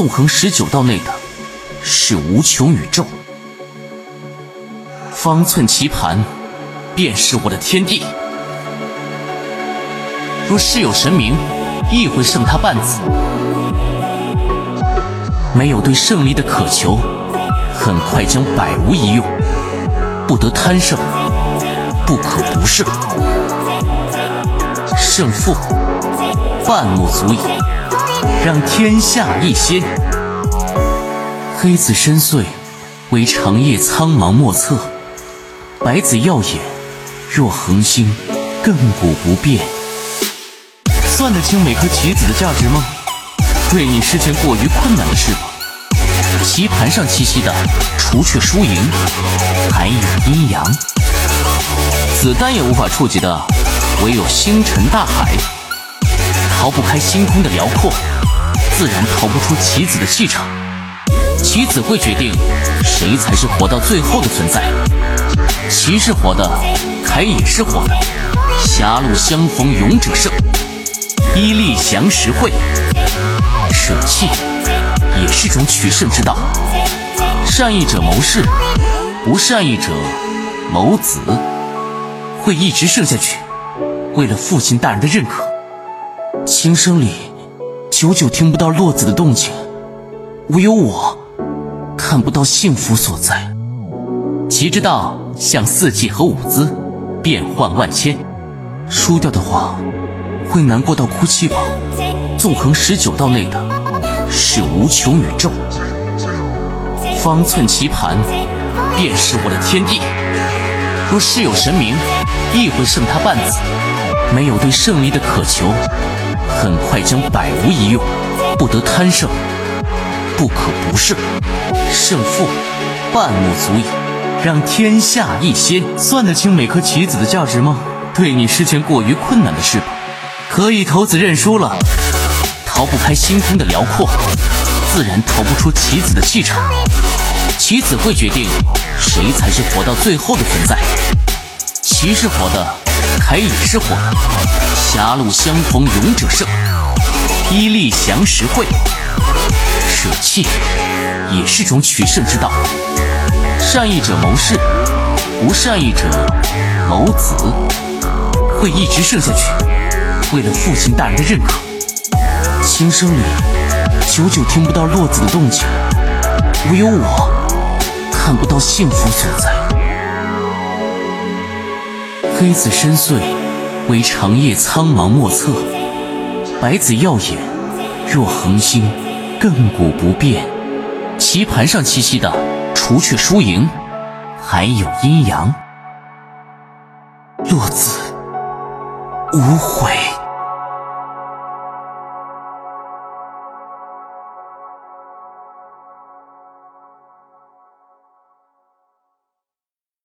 纵横十九道内的是无穷宇宙。方寸棋盘，便是我的天地。若世有神明，亦会胜他半子。没有对胜利的渴求，很快将百无一用。不得贪胜，不可不胜。胜负半目足矣，让天下一心。黑子深邃，为长夜苍茫莫测；白子耀眼，若恒星，亘古不变。算得清每颗棋子的价值吗？对你是件过于困难的事吧。棋盘上栖息的，除却输赢，还有阴阳。子弹也无法触及的，唯有星辰大海。逃不开星空的辽阔，自然逃不出棋子的气场。棋子会决定谁才是活到最后的存在。棋是活的，牌也是活的。狭路相逢勇者胜。伊利降十会，舍弃也是种取胜之道。善意者谋士，不善意者谋子，会一直胜下去。为了父亲大人的认可，琴声里久久听不到落子的动静，唯有我看不到幸福所在。棋之道像四季和舞姿，变幻万千。输掉的话。会难过到哭泣吧？纵横十九道内的是无穷宇宙，方寸棋盘便是我的天地。若世有神明，亦会胜他半子。没有对胜利的渴求，很快将百无一用。不得贪胜，不可不胜。胜负半目足矣，让天下一心。算得清每颗棋子的价值吗？对你是件过于困难的事吧。可以投子认输了，逃不开星空的辽阔，自然逃不出棋子的气场。棋子会决定谁才是活到最后的存在。棋是活的，牌也是活的。狭路相逢勇者胜，伊利降十会。舍弃也是种取胜之道。善意者谋士，不善意者谋子，会一直胜下去。为了父亲大人的认可，琴声里久久听不到落子的动静，唯有我看不到幸福所在。黑子深邃，为长夜苍茫莫测；白子耀眼，若恒星，亘古不变。棋盘上栖息的，除却输赢，还有阴阳。落子无悔。